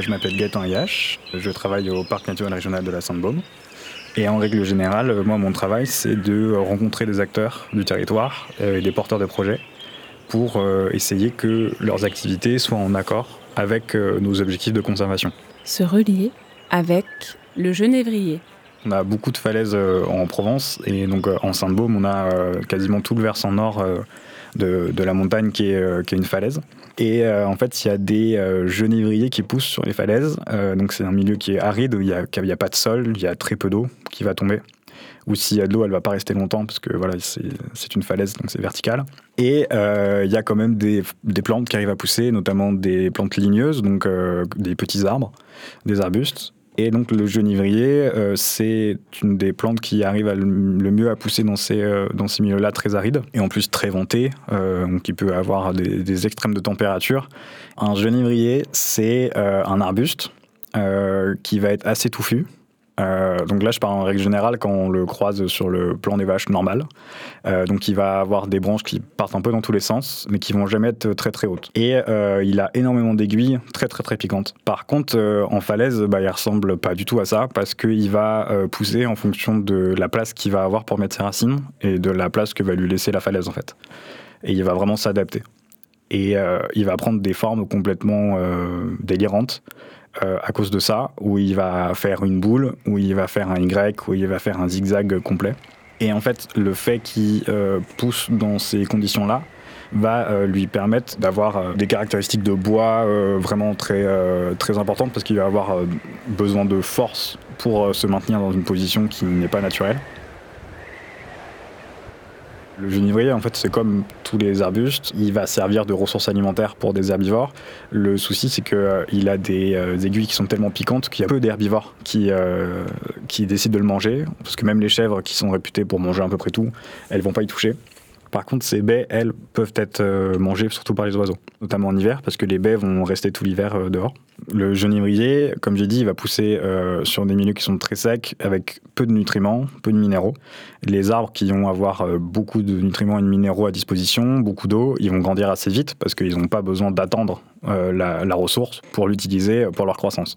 Je m'appelle Gaëtan Yache, je travaille au parc naturel régional de la Sainte-Baume. Et en règle générale, moi, mon travail, c'est de rencontrer des acteurs du territoire et des porteurs de projets pour euh, essayer que leurs activités soient en accord avec euh, nos objectifs de conservation. Se relier avec le genévrier. On a beaucoup de falaises euh, en Provence et donc en Sainte-Baume, on a quasiment tout le versant nord de, la montagne qui est, est une falaise. Et en fait, il y a des genévriers qui poussent sur les falaises. donc c'est un milieu qui est aride, où il n'y a, a, pas de sol, il y a très peu d'eau qui va tomber ou s'il y a de l'eau, elle va pas rester longtemps parce que voilà, c'est une falaise, donc c'est vertical. Et euh, il y a quand même des, plantes qui arrivent à pousser, notamment des plantes ligneuses, donc euh, des petits arbres, des arbustes. Et donc le genévrier, euh, c'est une des plantes qui arrive le mieux à pousser dans ces, dans ces milieux-là très arides, et en plus très ventées, donc qui peut avoir des, des, extrêmes de température. Un genévrier, c'est un arbuste qui va être assez touffu, euh, donc là, je parle en règle générale quand on le croise sur le plan des vaches normal. Euh, donc il va avoir des branches qui partent un peu dans tous les sens, mais qui vont jamais être très très hautes. Et euh, il a énormément d'aiguilles, très très très piquantes. Par contre, en falaise, bah, il ressemble pas du tout à ça parce qu'il va pousser en fonction de la place qu'il va avoir pour mettre ses racines et de la place que va lui laisser la falaise en fait. Et il va vraiment s'adapter. Et il va prendre des formes complètement délirantes. Euh, à cause de ça, où il va faire une boule, où il va faire un Y, où il va faire un zigzag complet. Et en fait, le fait qu'il euh, pousse dans ces conditions-là va euh, lui permettre d'avoir des caractéristiques de bois vraiment très, très importantes parce qu'il va avoir besoin de force pour se maintenir dans une position qui n'est pas naturelle. Le genévrier, en fait, c'est comme tous les arbustes. Il va servir de ressource alimentaire pour des herbivores. Le souci, c'est qu'il euh, a des euh, aiguilles qui sont tellement piquantes qu'il y a peu d'herbivores qui, euh, qui décident de le manger. Parce que même les chèvres, qui sont réputées pour manger à peu près tout, elles vont pas y toucher. Par contre, ces baies, elles, peuvent être euh, mangées surtout par les oiseaux, notamment en hiver, parce que les baies vont rester tout l'hiver euh, dehors. Le genévrier, comme j'ai dit, il va pousser euh, sur des milieux qui sont très secs, avec peu de nutriments, peu de minéraux. Les arbres qui vont avoir beaucoup de nutriments et de minéraux à disposition, beaucoup d'eau, ils vont grandir assez vite, parce qu'ils n'ont pas besoin d'attendre la, la, ressource pour l'utiliser pour leur croissance.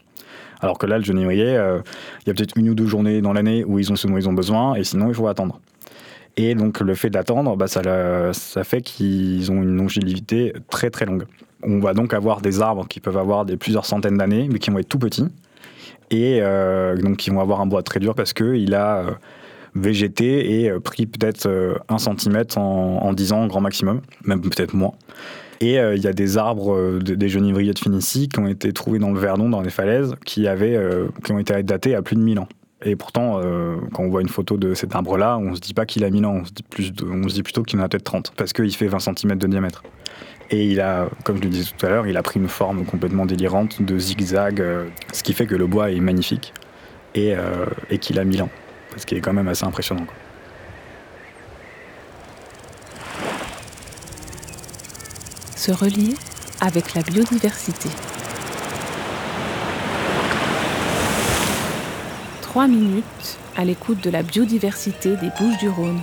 Alors que là, le genévrier, il y a peut-être une ou deux journées dans l'année où ils ont ce dont ils ont besoin, et sinon, il faut attendre. Et donc le fait d'attendre, bah, ça, fait qu'ils ont une longévité très très longue. On va donc avoir des arbres qui peuvent avoir des plusieurs centaines d'années, mais qui vont être tout petits. Et euh, donc qui vont avoir un bois très dur parce qu'il a euh, végété et euh, pris peut-être un centimètre en, en 10 ans, grand maximum, même peut-être moins. Et il y a des arbres, des genévriers de Phénicie qui ont été trouvés dans le Verdon, dans les falaises, qui, avaient, qui ont été datés à plus de 1000 ans. Et pourtant, euh, quand on voit une photo de cet arbre-là, on se dit pas qu'il a 1000 ans, on se dit, plus on se dit plutôt qu'il en a peut-être 30, parce qu'il fait 20 cm de diamètre. Et il a, comme je le disais tout à l'heure, il a pris une forme complètement délirante de zigzag, euh, ce qui fait que le bois est magnifique et, euh, et qu'il a 1000 ans, ce qui est quand même assez impressionnant. Se relier avec la biodiversité. Trois minutes à l'écoute de la biodiversité des Bouches du Rhône.